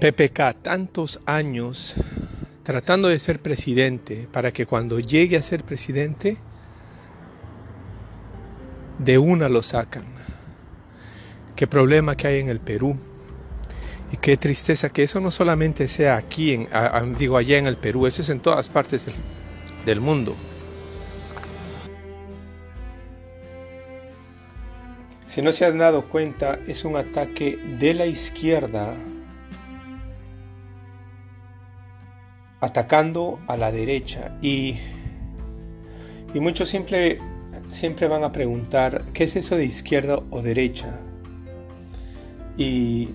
PPK tantos años tratando de ser presidente para que cuando llegue a ser presidente de una lo sacan. Qué problema que hay en el Perú. Y qué tristeza que eso no solamente sea aquí, en, digo allá en el Perú, eso es en todas partes del mundo. Si no se han dado cuenta, es un ataque de la izquierda atacando a la derecha y, y muchos siempre, siempre van a preguntar qué es eso de izquierda o derecha y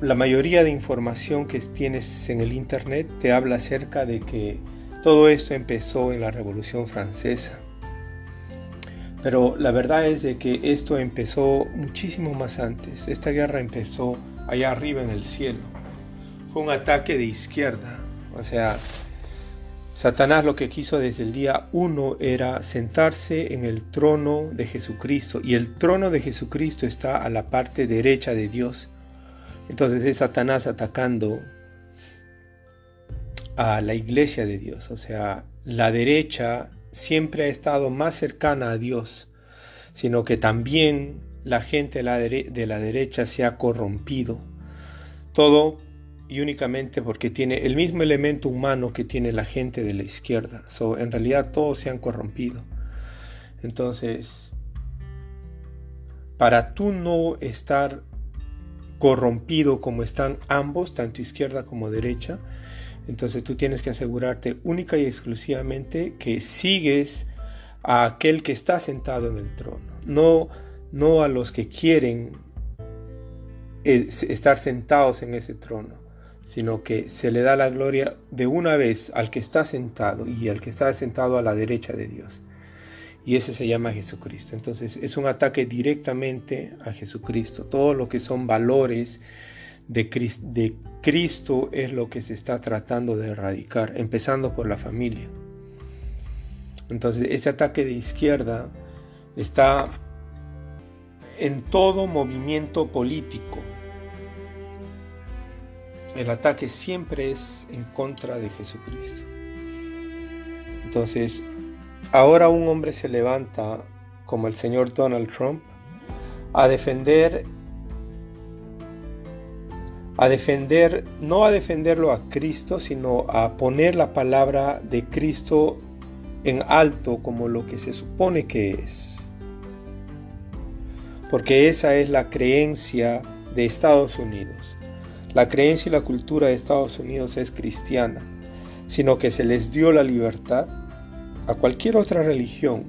la mayoría de información que tienes en el internet te habla acerca de que todo esto empezó en la Revolución Francesa. Pero la verdad es de que esto empezó muchísimo más antes. Esta guerra empezó allá arriba en el cielo. Fue un ataque de izquierda. O sea, Satanás lo que quiso desde el día uno era sentarse en el trono de Jesucristo. Y el trono de Jesucristo está a la parte derecha de Dios. Entonces es Satanás atacando a la iglesia de Dios. O sea, la derecha siempre ha estado más cercana a Dios, sino que también la gente de la, derecha se ha corrompido. Todo y únicamente porque tiene el mismo elemento humano que tiene la gente de la izquierda. So, en realidad todos se han corrompido. Entonces, para tú no estar corrompido como están ambos, tanto izquierda como derecha, entonces tú tienes que asegurarte única y exclusivamente que sigues a aquel que está sentado en el trono, no, no a los que quieren estar sentados en ese trono, sino que se le da la gloria de una vez al que está sentado y al que está sentado a la derecha de Dios. Y ese se llama Jesucristo. Entonces es un ataque directamente a Jesucristo. Todo lo que son valores de, Cristo es lo que se está tratando de erradicar, empezando por la familia. Entonces, ese ataque de izquierda está en todo movimiento político. El ataque siempre es en contra de Jesucristo. Entonces, ahora un hombre se levanta, como el señor Donald Trump, a defender a defender, no a defenderlo a Cristo, sino a poner la palabra de Cristo en alto como lo que se supone que es. Porque esa es la creencia de Estados Unidos. La creencia y la cultura de Estados Unidos es cristiana, sino que se les dio la libertad a cualquier otra religión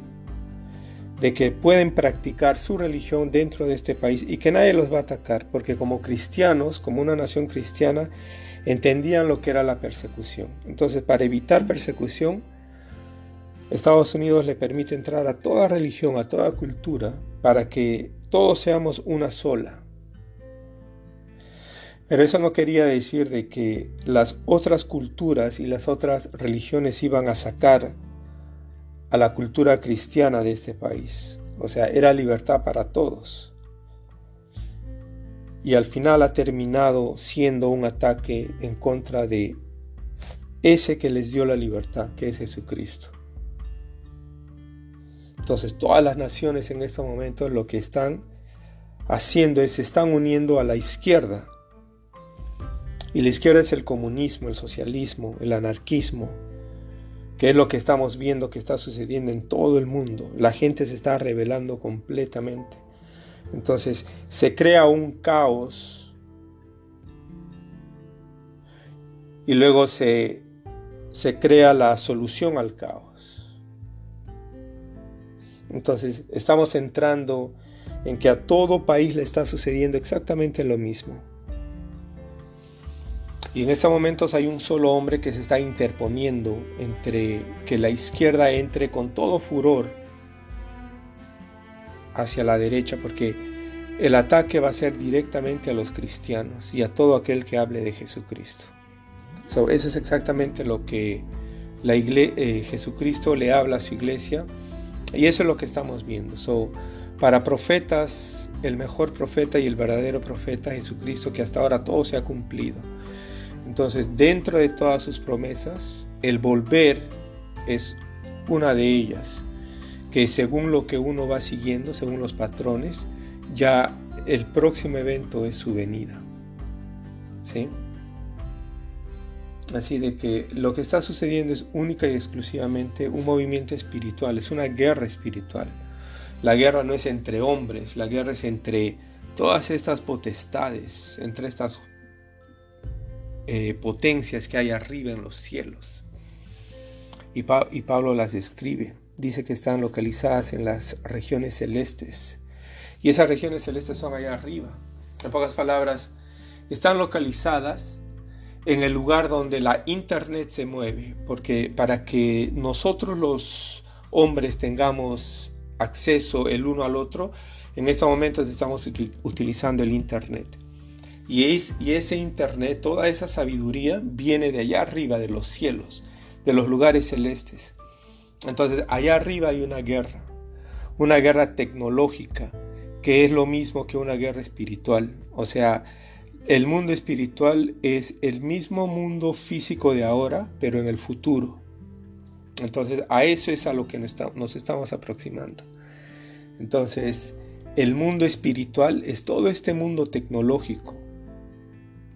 de que pueden practicar su religión dentro de este país y que nadie los va a atacar, porque como cristianos, como una nación cristiana, entendían lo que era la persecución. Entonces, para evitar persecución, Estados Unidos le permite entrar a toda religión, a toda cultura, para que todos seamos una sola. Pero eso no quería decir de que las otras culturas y las otras religiones iban a sacar a la cultura cristiana de este país. O sea, era libertad para todos. Y al final ha terminado siendo un ataque en contra de ese que les dio la libertad, que es Jesucristo. Entonces todas las naciones en estos momentos lo que están haciendo es se están uniendo a la izquierda. Y la izquierda es el comunismo, el socialismo, el anarquismo, que es lo que estamos viendo que está sucediendo en todo el mundo. La gente se está rebelando completamente. Entonces se crea un caos y luego se, se crea la solución al caos. Entonces estamos entrando en que a todo país le está sucediendo exactamente lo mismo. Y en estos momentos hay un solo hombre que se está interponiendo entre que la izquierda entre con todo furor hacia la derecha, porque el ataque va a ser directamente a los cristianos y a todo aquel que hable de Jesucristo. eso es exactamente lo que la eh, Jesucristo le habla a su iglesia y eso es lo que estamos viendo. So, para profetas, el mejor profeta y el verdadero profeta Jesucristo, que hasta ahora todo se ha cumplido Entonces, dentro de todas sus promesas, el volver es una de ellas, que según lo que uno va siguiendo, según los patrones, ya el próximo evento es su venida. ¿Sí? Así de que lo que está sucediendo es única y exclusivamente un movimiento espiritual, es una guerra espiritual. La guerra no es entre hombres, la guerra es entre todas estas potestades, entre estas eh, potencias que hay arriba en los cielos. Y, y Pablo las describe. Dice que están localizadas en las regiones celestes. Y esas regiones celestes son allá arriba. En pocas palabras, están localizadas en el lugar donde la internet se mueve, porque para que nosotros los hombres tengamos acceso el uno al otro, en estos momentos estamos utilizando el internet. Y, es, y ese internet, toda esa sabiduría viene de allá arriba, de los cielos, de los lugares celestes. Entonces, allá arriba hay una guerra, una guerra tecnológica, que es lo mismo que una guerra espiritual. O sea, el mundo espiritual es el mismo mundo físico de ahora, pero en el futuro. Entonces, a eso es a lo que nos estamos aproximando. Entonces, el mundo espiritual es todo este mundo tecnológico.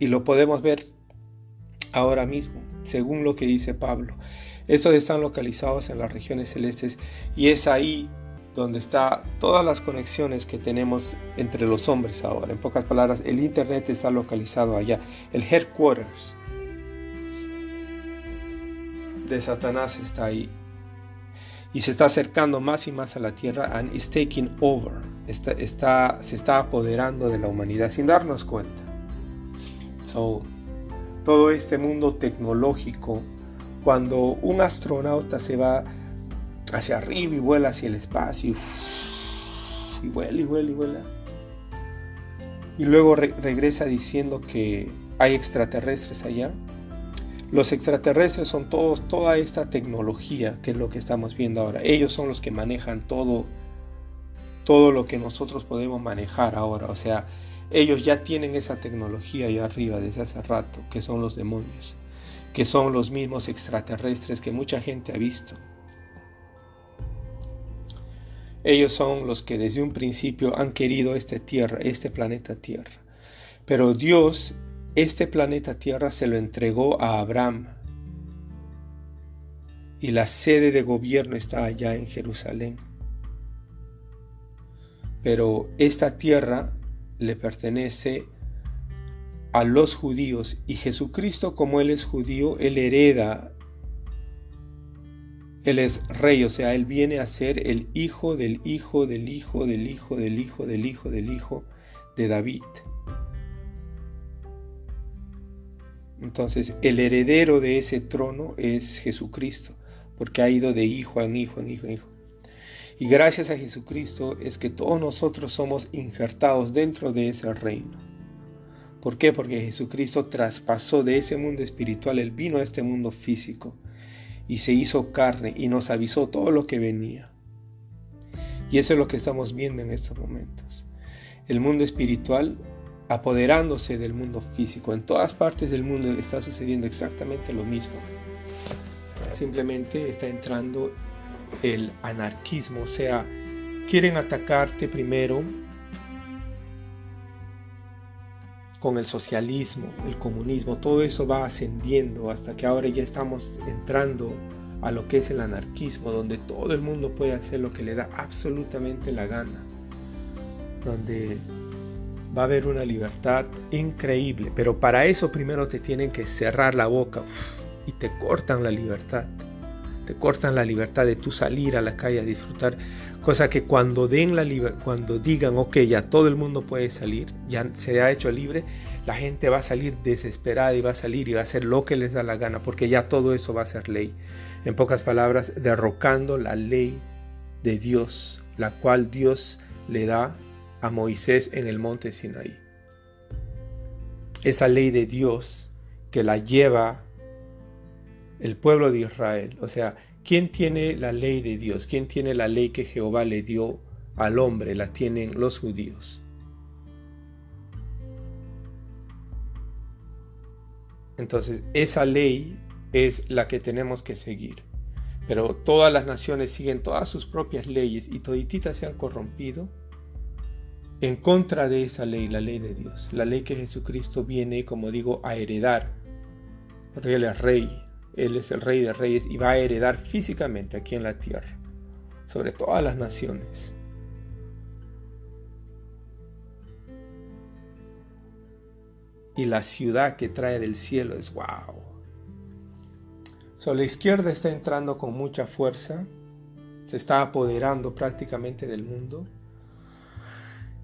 Y lo podemos ver ahora mismo, según lo que dice Pablo. Estos están localizados en las regiones celestes y es ahí donde están todas las conexiones que tenemos entre los hombres ahora. En pocas palabras, el Internet está localizado allá. El headquarters de Satanás está ahí. Y se está acercando más y más a la tierra and taking over. Está, se está apoderando de la humanidad sin darnos cuenta. Todo este mundo tecnológico, cuando un astronauta se va hacia arriba y vuela hacia el espacio. Y vuela y vuela y vuela. Y luego regresa diciendo que hay extraterrestres allá. Los extraterrestres son todos, toda esta tecnología que es lo que estamos viendo ahora. Ellos son los que manejan todo, todo lo que nosotros podemos manejar ahora. O sea, ellos ya tienen esa tecnología allá arriba desde hace rato, que son los demonios, que son los mismos extraterrestres que mucha gente ha visto. Ellos son los que desde un principio han querido esta tierra, este planeta Tierra. Pero Dios, este planeta Tierra se lo entregó a Abraham. Y la sede de gobierno está allá en Jerusalén. Pero esta tierra le pertenece a los judíos y Jesucristo como Él es judío, Él hereda él es rey, o sea, Él viene a ser el hijo del hijo del hijo del hijo del hijo del hijo del hijo de David. Entonces, el heredero de ese trono es Jesucristo, porque ha ido de hijo en hijo en hijo en hijo. Y gracias a Jesucristo es que todos nosotros somos injertados dentro de ese reino. ¿Por qué? Porque Jesucristo traspasó de ese mundo espiritual, Él vino a este mundo físico y se hizo carne y nos avisó todo lo que venía. Y eso es lo que estamos viendo en estos momentos. El mundo espiritual apoderándose del mundo físico. En todas partes del mundo está sucediendo exactamente lo mismo. Simplemente está entrando el anarquismo, o sea, quieren atacarte primero con el socialismo, el comunismo, todo eso va ascendiendo hasta que ahora ya estamos entrando a lo que es el anarquismo, donde todo el mundo puede hacer lo que le da absolutamente la gana, donde va a haber una libertad increíble, pero para eso primero te tienen que cerrar la boca y te cortan la libertad, te cortan la libertad de tú salir a la calle a disfrutar Cosa que cuando, den la cuando digan, ok, ya todo el mundo puede salir, ya se ha hecho libre, la gente va a salir desesperada y va a salir y va a hacer lo que les da la gana, porque ya todo eso va a ser ley. En pocas palabras, derrocando la ley de Dios, la cual Dios le da a Moisés en el monte Sinaí. Esa ley de Dios que la lleva el pueblo de Israel, o sea, ¿Quién tiene la ley de Dios? ¿Quién tiene la ley que Jehová le dio al hombre? La tienen los judíos. Entonces, esa ley es la que tenemos que seguir. Pero todas las naciones siguen todas sus propias leyes y todititas se han corrompido en contra de esa ley, la ley de Dios, la ley que Jesucristo viene, como digo, a heredar. Porque Él es rey, Él es el rey de reyes y va a heredar físicamente aquí en la tierra, sobre todas las naciones. Y la ciudad que trae del cielo es wow la izquierda está entrando con mucha fuerza, se está apoderando prácticamente del mundo.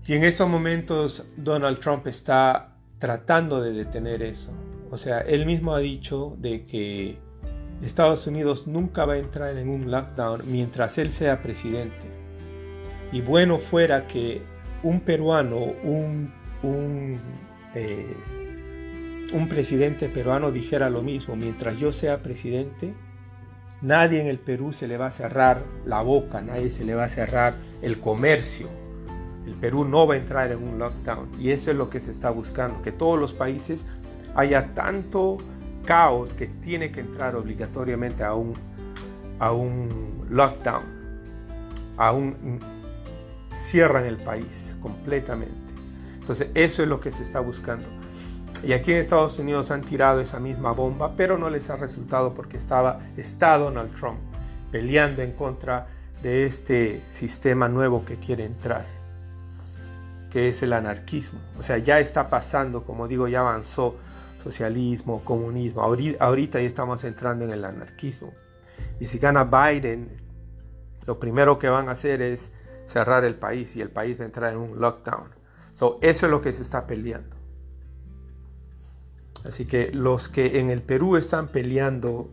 Y en estos momentos Donald Trump está tratando de detener eso. O sea, él mismo ha dicho de que Estados Unidos nunca va a entrar en un lockdown mientras él sea presidente. Y bueno fuera que un peruano, un, un eh, un presidente peruano dijera lo mismo, mientras yo sea presidente, nadie en el Perú se le va a cerrar la boca, nadie se le va a cerrar el comercio. El Perú no va a entrar en un lockdown y eso es lo que se está buscando, que todos los países haya tanto caos que tiene que entrar obligatoriamente a un, a un lockdown, a un cierran el país completamente. Entonces eso es lo que se está buscando. Y aquí en Estados Unidos han tirado esa misma bomba, pero no les ha resultado porque estaba, está Donald Trump peleando en contra de este sistema nuevo que quiere entrar, que es el anarquismo. O sea, ya está pasando, como digo, ya avanzó socialismo, comunismo. Ahorita ya estamos entrando en el anarquismo. Y si gana Biden, lo primero que van a hacer es cerrar el país y el país va a entrar en un lockdown. So, eso es lo que se está peleando. Así que los que en el Perú están peleando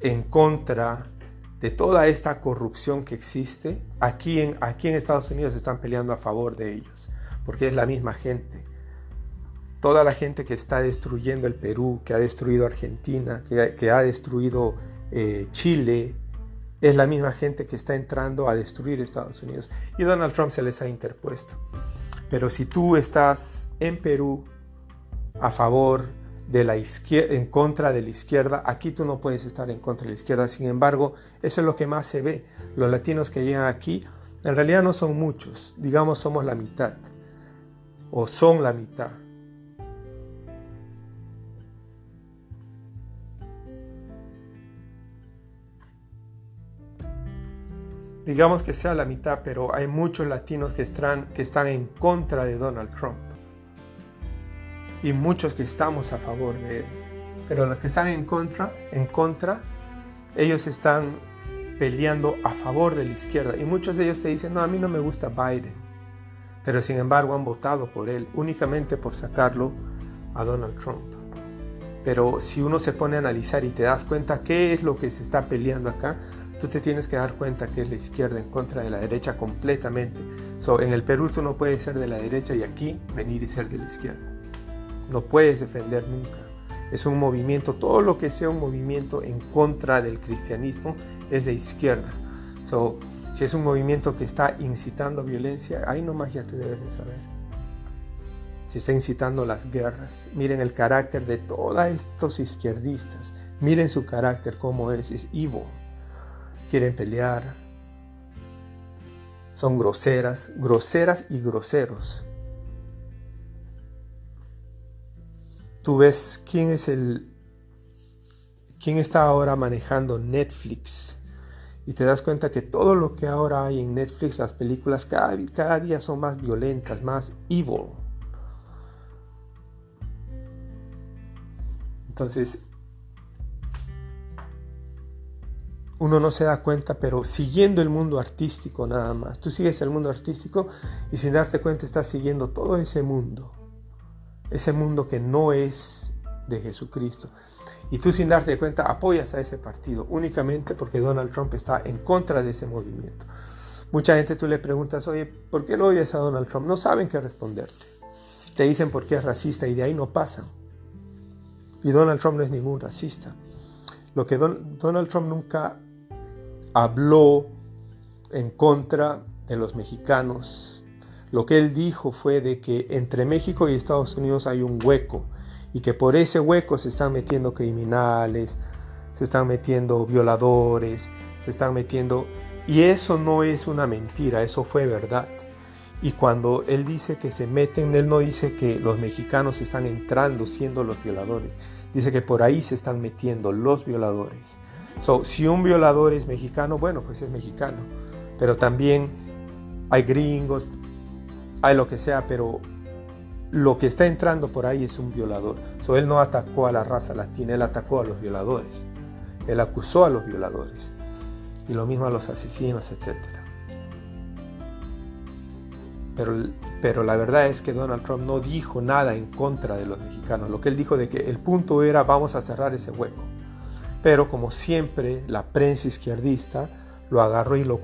en contra de toda esta corrupción que existe, aquí en, aquí en Estados Unidos están peleando a favor de ellos, porque es la misma gente. Toda la gente que está destruyendo el Perú, que ha destruido Argentina, que, ha destruido eh, Chile, es la misma gente que está entrando a destruir Estados Unidos. Y Donald Trump se les ha interpuesto. Pero si tú estás en Perú a favor de la izquierda, en contra de la izquierda. Aquí tú no puedes estar en contra de la izquierda. Sin embargo, eso es lo que más se ve. Los latinos que llegan aquí, en realidad no son muchos. Digamos, somos la mitad. O son la mitad. Digamos que sea la mitad, pero hay muchos latinos que están, que están en contra de Donald Trump y muchos que estamos a favor de él. Pero los que están en contra, en contra, ellos están peleando a favor de la izquierda. Y muchos de ellos te dicen, no, a mí no me gusta Biden. Pero sin embargo han votado por él únicamente por sacarlo a Donald Trump. Pero si uno se pone a analizar y te das cuenta qué es lo que se está peleando acá, tú te tienes que dar cuenta que es la izquierda en contra de la derecha completamente. So, en el Perú tú no puedes ser de la derecha y aquí venir y ser de la izquierda no puedes defender nunca. Es un movimiento, todo lo que sea un movimiento en contra del cristianismo es de izquierda. So, si es un movimiento que está incitando violencia, ahí nomás ya te debes de saber. Si está incitando las guerras, miren el carácter de todos estos izquierdistas. Miren su carácter, cómo es, es evil. Quieren pelear. Son groseras, groseras y groseros. tú ves quién es el quién está ahora manejando Netflix y te das cuenta que todo lo que ahora hay en Netflix, las películas cada, cada día son más violentas, más evil. Entonces, uno no se da cuenta, pero siguiendo el mundo artístico nada más. Tú sigues el mundo artístico y sin darte cuenta estás siguiendo todo ese mundo ese mundo que no es de Jesucristo. Y tú sin darte cuenta apoyas a ese partido únicamente porque Donald Trump está en contra de ese movimiento. Mucha gente tú le preguntas, oye, ¿por qué lo odias a Donald Trump? No saben qué responderte. Te dicen por qué es racista y de ahí no pasan. Y Donald Trump no es ningún racista. Lo que Donald Trump nunca habló en contra de los mexicanos, lo que él dijo fue de que entre México y Estados Unidos hay un hueco y que por ese hueco se están metiendo criminales, se están metiendo violadores, se están metiendo... Y eso no es una mentira, eso fue verdad. Y cuando él dice que se meten, él no dice que los mexicanos están entrando siendo los violadores. Dice que por ahí se están metiendo los violadores. So, si un violador es mexicano, bueno, pues es mexicano. Pero también hay gringos, hay lo que sea, pero lo que está entrando por ahí es un violador. So, él no atacó a la raza latina, él atacó a los violadores. Él acusó a los violadores. Y lo mismo a los asesinos, etcétera. Pero, la verdad es que Donald Trump no dijo nada en contra de los mexicanos. Lo que él dijo de que el punto era vamos a cerrar ese hueco. Pero como siempre, la prensa izquierdista lo agarró y lo,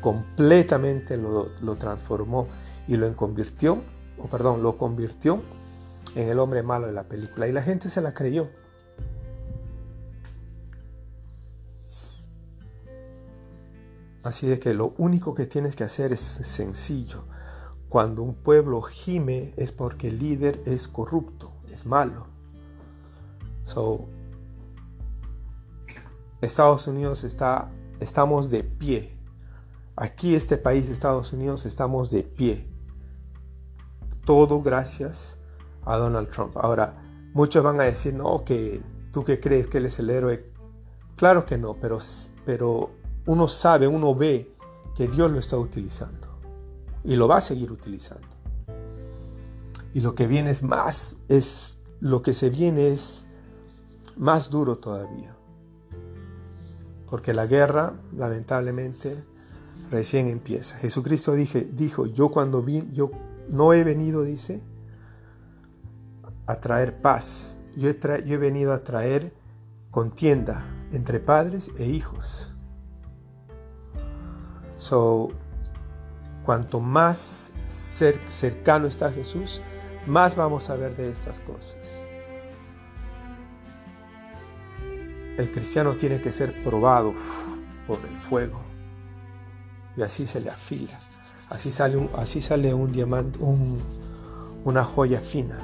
completamente lo, lo, transformó y lo convirtió, o perdón, lo convirtió en el hombre malo de la película. Y la gente se la creyó. Así de que lo único que tienes que hacer es sencillo. Cuando un pueblo gime es porque el líder es corrupto, es malo. So, Estados Unidos está, estamos de pie. Aquí este país, Estados Unidos, estamos de pie. Todo gracias a Donald Trump. Ahora, muchos van a decir, no, que tú que crees que él es el héroe. Claro que no, pero, pero uno sabe, uno ve que Dios lo está utilizando y lo va a seguir utilizando. Y lo que viene es más, es lo que se viene es más duro todavía. Porque la guerra, lamentablemente, recién empieza. Jesucristo dijo, yo cuando vi, yo no he venido, dice, a traer paz. Yo he, yo he venido a traer contienda entre padres e hijos. So, cuanto más cercano está Jesús, más vamos a ver de estas cosas. El cristiano tiene que ser probado por el fuego. Y así se le afila. Así sale un, así sale un diamante, una joya fina.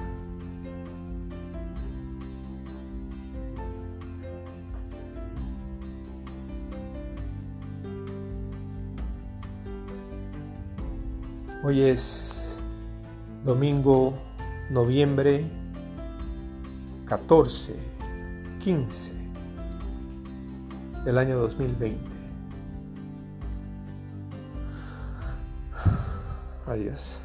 Hoy es domingo, noviembre 14, 15 del año 2020. Adiós.